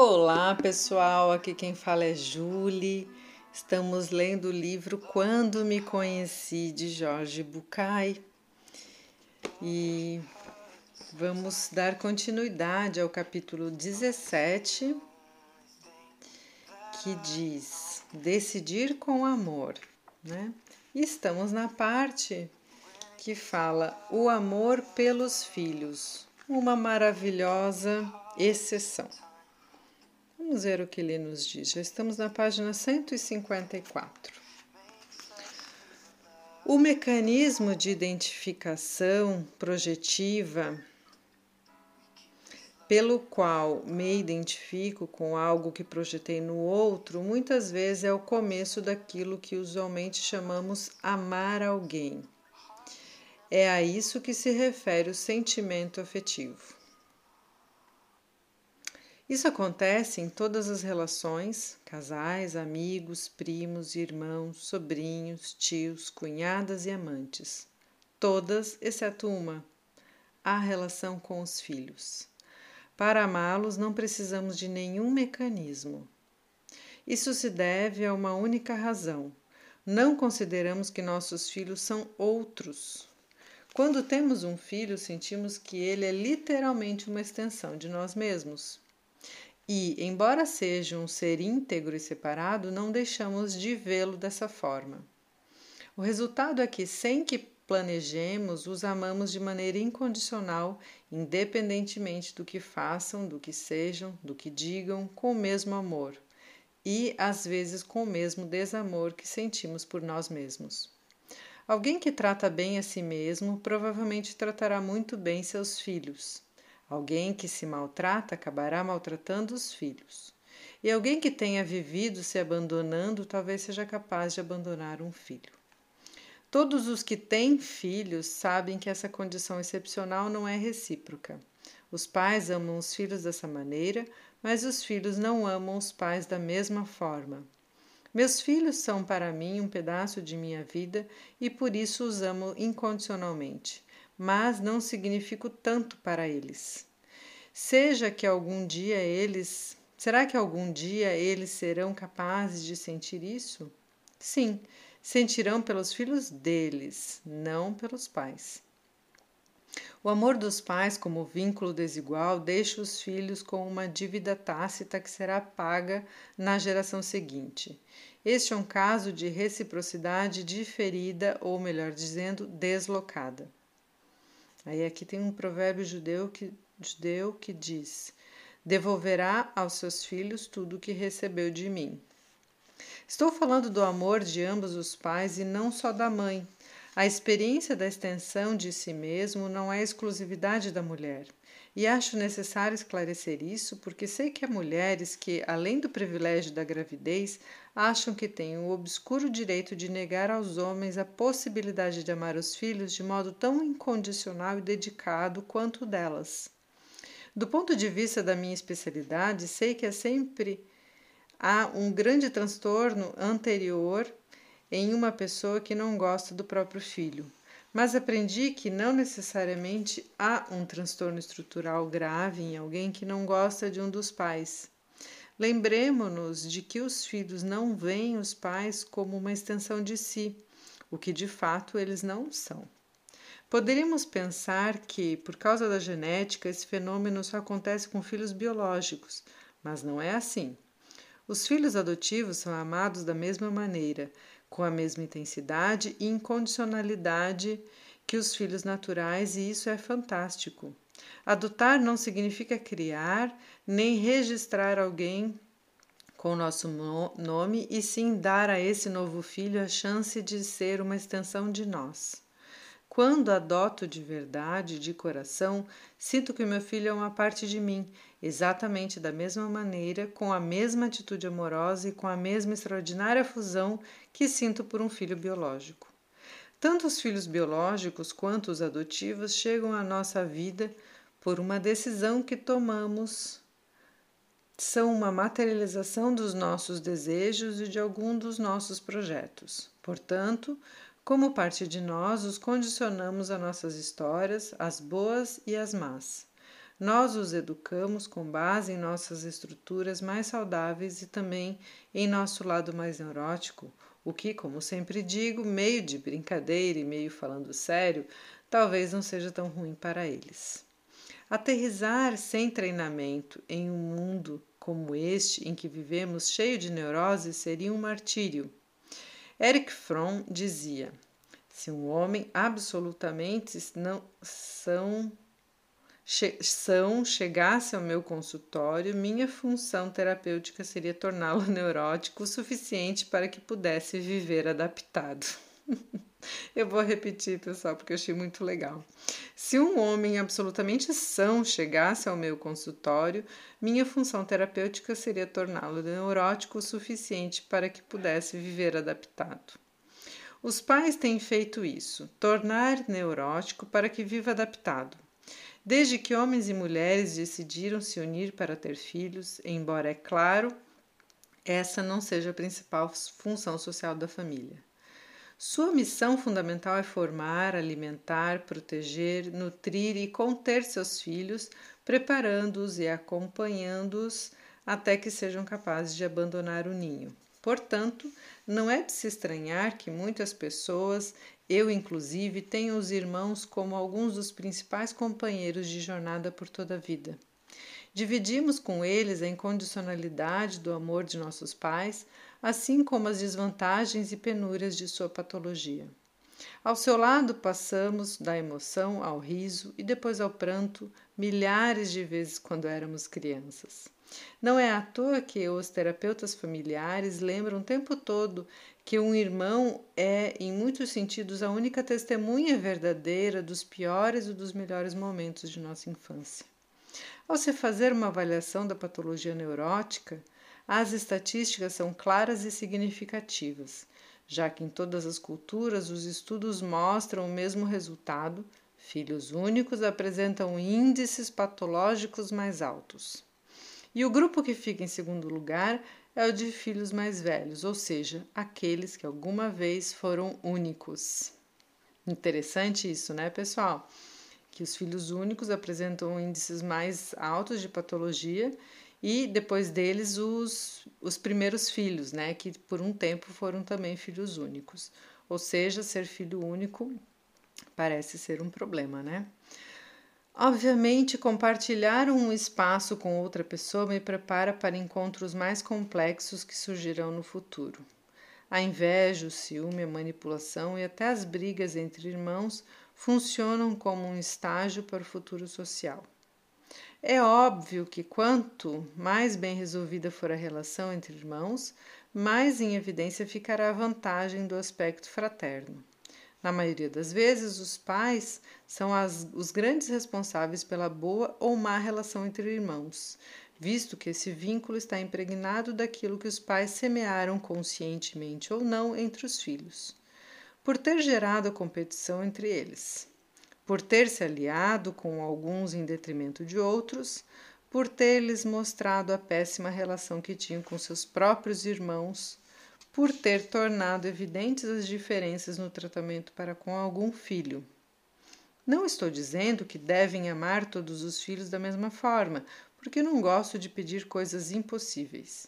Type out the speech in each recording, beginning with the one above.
Olá pessoal, aqui quem fala é Julie. Estamos lendo o livro Quando Me Conheci de Jorge Bucay e vamos dar continuidade ao capítulo 17 que diz Decidir com amor, né? E estamos na parte que fala o amor pelos filhos, uma maravilhosa exceção. Vamos ver o que ele nos diz. Já estamos na página 154. O mecanismo de identificação projetiva pelo qual me identifico com algo que projetei no outro, muitas vezes é o começo daquilo que usualmente chamamos amar alguém. É a isso que se refere o sentimento afetivo. Isso acontece em todas as relações: casais, amigos, primos, irmãos, sobrinhos, tios, cunhadas e amantes. Todas, exceto uma: a relação com os filhos. Para amá-los, não precisamos de nenhum mecanismo. Isso se deve a uma única razão. Não consideramos que nossos filhos são outros. Quando temos um filho, sentimos que ele é literalmente uma extensão de nós mesmos. E, embora seja um ser íntegro e separado, não deixamos de vê-lo dessa forma. O resultado é que, sem que planejemos, os amamos de maneira incondicional, independentemente do que façam, do que sejam, do que digam, com o mesmo amor e, às vezes, com o mesmo desamor que sentimos por nós mesmos. Alguém que trata bem a si mesmo provavelmente tratará muito bem seus filhos. Alguém que se maltrata acabará maltratando os filhos. E alguém que tenha vivido se abandonando talvez seja capaz de abandonar um filho. Todos os que têm filhos sabem que essa condição excepcional não é recíproca. Os pais amam os filhos dessa maneira, mas os filhos não amam os pais da mesma forma. Meus filhos são para mim um pedaço de minha vida e por isso os amo incondicionalmente mas não significo tanto para eles. Seja que algum dia eles. Será que algum dia eles serão capazes de sentir isso? Sim, sentirão pelos filhos deles, não pelos pais. O amor dos pais, como vínculo desigual, deixa os filhos com uma dívida tácita que será paga na geração seguinte. Este é um caso de reciprocidade diferida, ou melhor dizendo, deslocada. Aí aqui tem um provérbio judeu que, judeu que diz: Devolverá aos seus filhos tudo o que recebeu de mim. Estou falando do amor de ambos os pais e não só da mãe. A experiência da extensão de si mesmo não é exclusividade da mulher. E acho necessário esclarecer isso porque sei que há mulheres que, além do privilégio da gravidez, acham que têm o obscuro direito de negar aos homens a possibilidade de amar os filhos de modo tão incondicional e dedicado quanto delas. Do ponto de vista da minha especialidade, sei que é sempre há um grande transtorno anterior em uma pessoa que não gosta do próprio filho. Mas aprendi que não necessariamente há um transtorno estrutural grave em alguém que não gosta de um dos pais. Lembremos-nos de que os filhos não veem os pais como uma extensão de si, o que de fato eles não são. Poderíamos pensar que, por causa da genética, esse fenômeno só acontece com filhos biológicos, mas não é assim. Os filhos adotivos são amados da mesma maneira, com a mesma intensidade e incondicionalidade que os filhos naturais, e isso é fantástico. Adotar não significa criar nem registrar alguém com nosso nome, e sim dar a esse novo filho a chance de ser uma extensão de nós. Quando adoto de verdade, de coração, sinto que meu filho é uma parte de mim, exatamente da mesma maneira, com a mesma atitude amorosa e com a mesma extraordinária fusão que sinto por um filho biológico. Tanto os filhos biológicos quanto os adotivos chegam à nossa vida por uma decisão que tomamos. São uma materialização dos nossos desejos e de algum dos nossos projetos. Portanto, como parte de nós, os condicionamos a nossas histórias, as boas e as más. nós os educamos com base em nossas estruturas mais saudáveis e também em nosso lado mais neurótico, o que, como sempre digo, meio de brincadeira e meio falando sério, talvez não seja tão ruim para eles. Aterrizar sem treinamento em um mundo como este em que vivemos cheio de neuroses seria um martírio. Eric Fromm dizia: se um homem absolutamente não são são chegasse ao meu consultório, minha função terapêutica seria torná-lo neurótico o suficiente para que pudesse viver adaptado. eu vou repetir, pessoal, porque eu achei muito legal. Se um homem absolutamente são chegasse ao meu consultório, minha função terapêutica seria torná-lo neurótico o suficiente para que pudesse viver adaptado. Os pais têm feito isso, tornar neurótico para que viva adaptado. Desde que homens e mulheres decidiram se unir para ter filhos, embora, é claro, essa não seja a principal função social da família. Sua missão fundamental é formar, alimentar, proteger, nutrir e conter seus filhos, preparando-os e acompanhando-os até que sejam capazes de abandonar o ninho. Portanto, não é de se estranhar que muitas pessoas eu, inclusive, tenho os irmãos como alguns dos principais companheiros de jornada por toda a vida. Dividimos com eles a incondicionalidade do amor de nossos pais, assim como as desvantagens e penúrias de sua patologia. Ao seu lado, passamos da emoção ao riso e depois ao pranto milhares de vezes quando éramos crianças. Não é à toa que os terapeutas familiares lembram o tempo todo que um irmão é, em muitos sentidos, a única testemunha verdadeira dos piores e dos melhores momentos de nossa infância. Ao se fazer uma avaliação da patologia neurótica, as estatísticas são claras e significativas, já que em todas as culturas os estudos mostram o mesmo resultado: filhos únicos apresentam índices patológicos mais altos. E o grupo que fica em segundo lugar é o de filhos mais velhos, ou seja, aqueles que alguma vez foram únicos. Interessante isso, né, pessoal? Que os filhos únicos apresentam índices mais altos de patologia e depois deles os, os primeiros filhos, né, que por um tempo foram também filhos únicos. Ou seja, ser filho único parece ser um problema, né? Obviamente, compartilhar um espaço com outra pessoa me prepara para encontros mais complexos que surgirão no futuro. A inveja, o ciúme, a manipulação e até as brigas entre irmãos funcionam como um estágio para o futuro social. É óbvio que quanto mais bem resolvida for a relação entre irmãos, mais em evidência ficará a vantagem do aspecto fraterno. Na maioria das vezes, os pais são as, os grandes responsáveis pela boa ou má relação entre irmãos, visto que esse vínculo está impregnado daquilo que os pais semearam conscientemente ou não entre os filhos, por ter gerado a competição entre eles, por ter se aliado com alguns em detrimento de outros, por ter lhes mostrado a péssima relação que tinham com seus próprios irmãos por ter tornado evidentes as diferenças no tratamento para com algum filho. Não estou dizendo que devem amar todos os filhos da mesma forma, porque não gosto de pedir coisas impossíveis.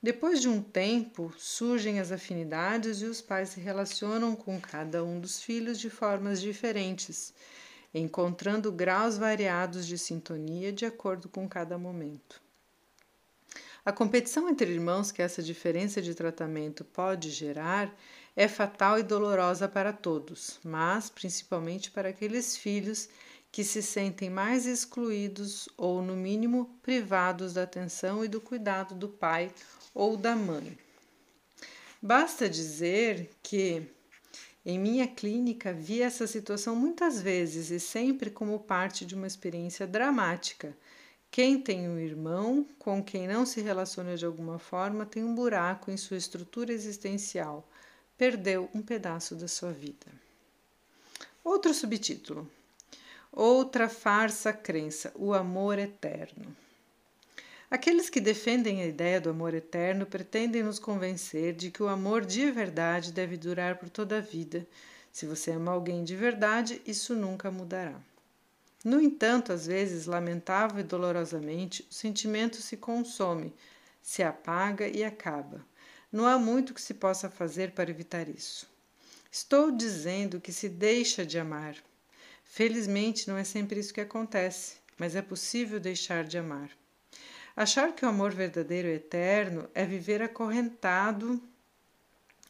Depois de um tempo, surgem as afinidades e os pais se relacionam com cada um dos filhos de formas diferentes, encontrando graus variados de sintonia de acordo com cada momento. A competição entre irmãos que essa diferença de tratamento pode gerar é fatal e dolorosa para todos, mas principalmente para aqueles filhos que se sentem mais excluídos ou, no mínimo, privados da atenção e do cuidado do pai ou da mãe. Basta dizer que em minha clínica vi essa situação muitas vezes e sempre como parte de uma experiência dramática quem tem um irmão com quem não se relaciona de alguma forma tem um buraco em sua estrutura existencial, perdeu um pedaço da sua vida. Outro subtítulo: Outra farsa crença, o amor eterno. Aqueles que defendem a ideia do amor eterno pretendem nos convencer de que o amor de verdade deve durar por toda a vida. Se você ama alguém de verdade, isso nunca mudará. No entanto, às vezes, lamentável e dolorosamente, o sentimento se consome, se apaga e acaba. Não há muito que se possa fazer para evitar isso. Estou dizendo que se deixa de amar. Felizmente, não é sempre isso que acontece, mas é possível deixar de amar. Achar que o amor verdadeiro é eterno é viver acorrentado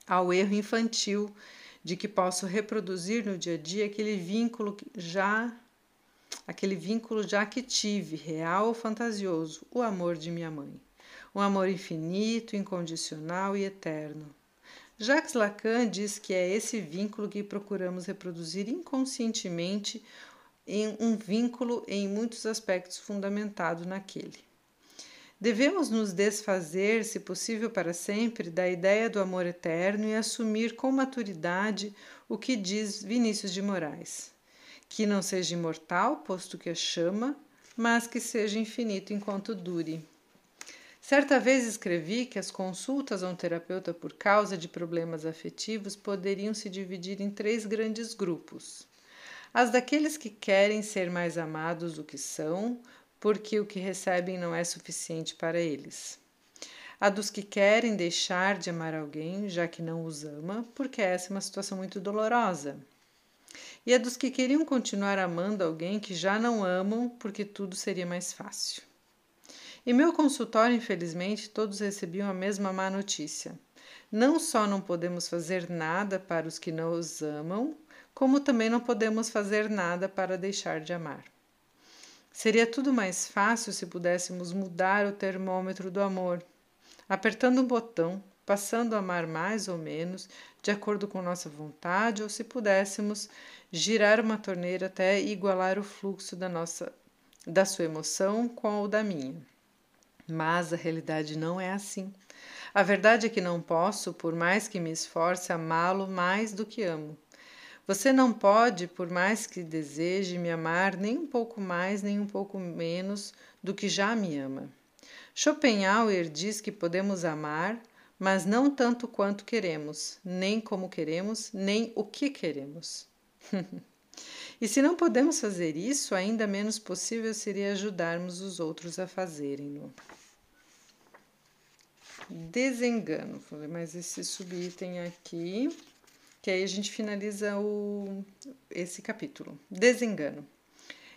ao erro infantil de que posso reproduzir no dia a dia aquele vínculo já aquele vínculo já que tive, real ou fantasioso, o amor de minha mãe. Um amor infinito, incondicional e eterno. Jacques Lacan diz que é esse vínculo que procuramos reproduzir inconscientemente em um vínculo em muitos aspectos fundamentado naquele. Devemos nos desfazer, se possível para sempre, da ideia do amor eterno e assumir com maturidade o que diz Vinícius de Moraes: que não seja imortal, posto que a chama, mas que seja infinito enquanto dure. Certa vez escrevi que as consultas a um terapeuta por causa de problemas afetivos poderiam se dividir em três grandes grupos: as daqueles que querem ser mais amados do que são, porque o que recebem não é suficiente para eles. A dos que querem deixar de amar alguém, já que não os ama, porque essa é uma situação muito dolorosa. E a dos que queriam continuar amando alguém que já não amam, porque tudo seria mais fácil. Em meu consultório, infelizmente, todos recebiam a mesma má notícia. Não só não podemos fazer nada para os que não os amam, como também não podemos fazer nada para deixar de amar. Seria tudo mais fácil se pudéssemos mudar o termômetro do amor, apertando um botão, passando a amar mais ou menos, de acordo com nossa vontade, ou se pudéssemos girar uma torneira até igualar o fluxo da nossa da sua emoção com o da minha. Mas a realidade não é assim. A verdade é que não posso, por mais que me esforce, amá-lo mais do que amo. Você não pode, por mais que deseje me amar, nem um pouco mais, nem um pouco menos do que já me ama. Schopenhauer diz que podemos amar, mas não tanto quanto queremos, nem como queremos, nem o que queremos. e se não podemos fazer isso, ainda menos possível seria ajudarmos os outros a fazerem-no. Desengano. Vou ler mais esse subitem aqui que aí a gente finaliza o, esse capítulo. Desengano.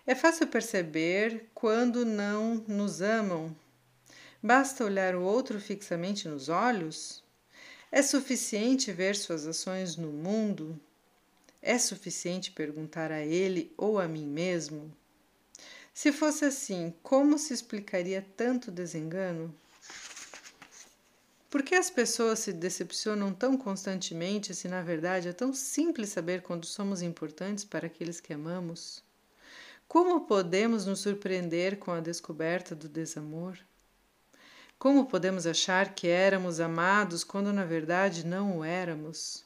É fácil perceber quando não nos amam. Basta olhar o outro fixamente nos olhos? É suficiente ver suas ações no mundo? É suficiente perguntar a ele ou a mim mesmo? Se fosse assim, como se explicaria tanto desengano? Por que as pessoas se decepcionam tão constantemente se, na verdade, é tão simples saber quando somos importantes para aqueles que amamos? Como podemos nos surpreender com a descoberta do desamor? Como podemos achar que éramos amados quando, na verdade, não o éramos?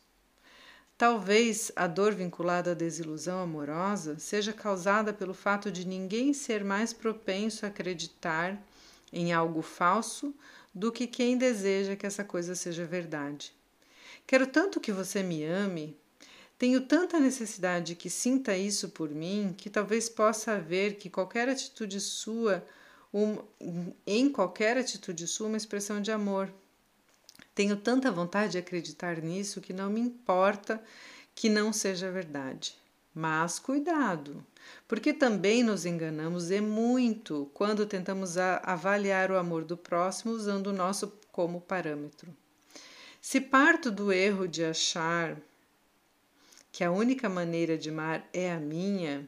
Talvez a dor vinculada à desilusão amorosa seja causada pelo fato de ninguém ser mais propenso a acreditar em algo falso do que quem deseja que essa coisa seja verdade. Quero tanto que você me ame, tenho tanta necessidade de que sinta isso por mim, que talvez possa ver que qualquer atitude sua, um, em qualquer atitude sua, uma expressão de amor. Tenho tanta vontade de acreditar nisso que não me importa que não seja verdade. Mas cuidado, porque também nos enganamos e muito quando tentamos avaliar o amor do próximo usando o nosso como parâmetro. Se parto do erro de achar que a única maneira de amar é a minha,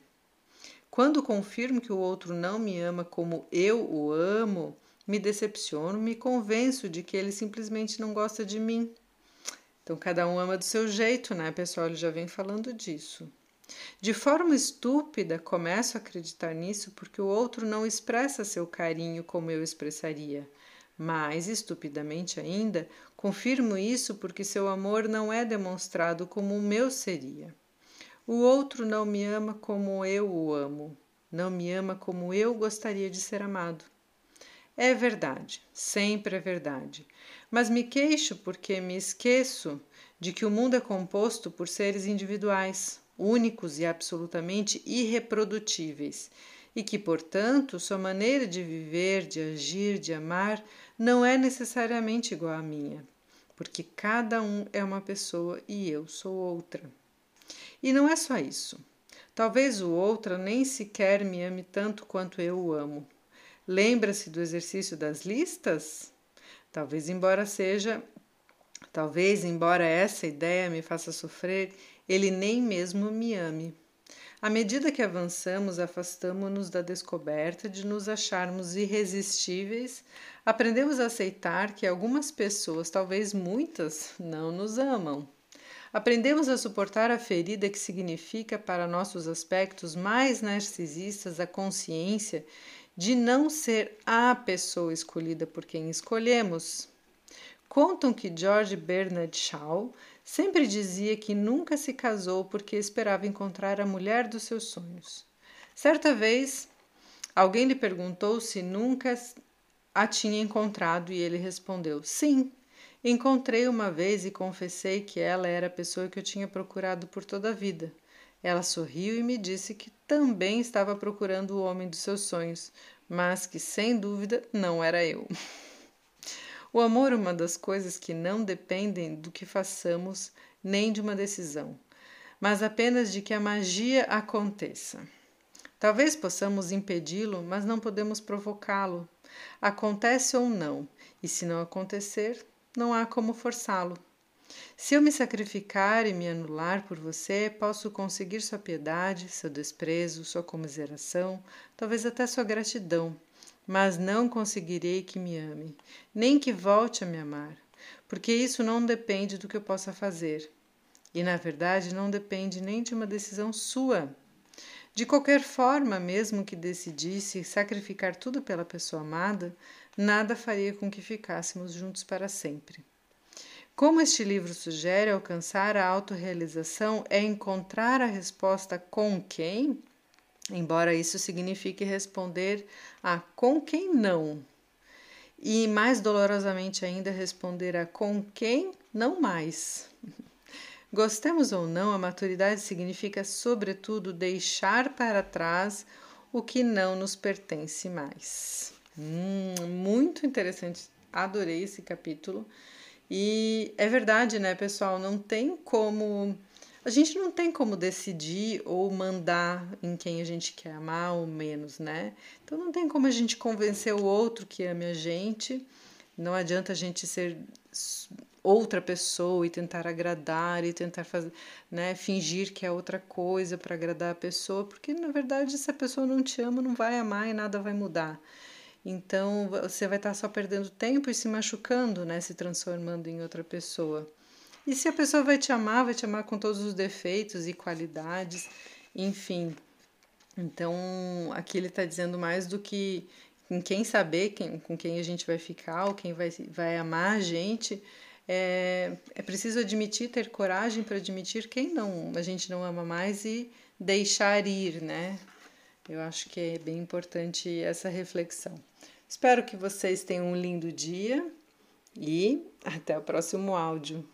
quando confirmo que o outro não me ama como eu o amo, me decepciono, me convenço de que ele simplesmente não gosta de mim. Então, cada um ama do seu jeito, né, pessoal? Ele já vem falando disso. De forma estúpida, começo a acreditar nisso porque o outro não expressa seu carinho como eu expressaria. Mais estupidamente ainda, confirmo isso porque seu amor não é demonstrado como o meu seria. O outro não me ama como eu o amo, não me ama como eu gostaria de ser amado. É verdade, sempre é verdade. Mas me queixo porque me esqueço de que o mundo é composto por seres individuais únicos e absolutamente irreprodutíveis, e que, portanto, sua maneira de viver, de agir, de amar não é necessariamente igual à minha, porque cada um é uma pessoa e eu sou outra. E não é só isso. Talvez o outro nem sequer me ame tanto quanto eu o amo. Lembra-se do exercício das listas? Talvez, embora seja, talvez, embora essa ideia me faça sofrer, ele nem mesmo me ame. À medida que avançamos, afastamos-nos da descoberta de nos acharmos irresistíveis, aprendemos a aceitar que algumas pessoas, talvez muitas, não nos amam. Aprendemos a suportar a ferida que significa para nossos aspectos mais narcisistas a consciência de não ser a pessoa escolhida por quem escolhemos. Contam que George Bernard Shaw Sempre dizia que nunca se casou porque esperava encontrar a mulher dos seus sonhos. Certa vez, alguém lhe perguntou se nunca a tinha encontrado e ele respondeu: Sim, encontrei uma vez e confessei que ela era a pessoa que eu tinha procurado por toda a vida. Ela sorriu e me disse que também estava procurando o homem dos seus sonhos, mas que sem dúvida não era eu. O amor é uma das coisas que não dependem do que façamos nem de uma decisão, mas apenas de que a magia aconteça. Talvez possamos impedi-lo, mas não podemos provocá-lo. Acontece ou não, e se não acontecer, não há como forçá-lo. Se eu me sacrificar e me anular por você, posso conseguir sua piedade, seu desprezo, sua comiseração, talvez até sua gratidão mas não conseguirei que me ame, nem que volte a me amar, porque isso não depende do que eu possa fazer. E, na verdade, não depende nem de uma decisão sua. De qualquer forma, mesmo que decidisse sacrificar tudo pela pessoa amada, nada faria com que ficássemos juntos para sempre. Como este livro sugere, alcançar a autorrealização é encontrar a resposta com quem embora isso signifique responder a com quem não. E mais dolorosamente ainda responder a com quem não mais. Gostemos ou não, a maturidade significa, sobretudo, deixar para trás o que não nos pertence mais. Hum, muito interessante, adorei esse capítulo. E é verdade, né, pessoal? Não tem como a gente não tem como decidir ou mandar em quem a gente quer amar ou menos, né? Então não tem como a gente convencer o outro que ame a gente. Não adianta a gente ser outra pessoa e tentar agradar e tentar fazer, né, fingir que é outra coisa para agradar a pessoa, porque na verdade se a pessoa não te ama, não vai amar e nada vai mudar. Então você vai estar só perdendo tempo e se machucando, né, se transformando em outra pessoa. E se a pessoa vai te amar, vai te amar com todos os defeitos e qualidades, enfim. Então, aqui ele está dizendo mais do que com quem saber quem, com quem a gente vai ficar ou quem vai, vai amar a gente. É, é preciso admitir, ter coragem para admitir quem não a gente não ama mais e deixar ir, né? Eu acho que é bem importante essa reflexão. Espero que vocês tenham um lindo dia e até o próximo áudio.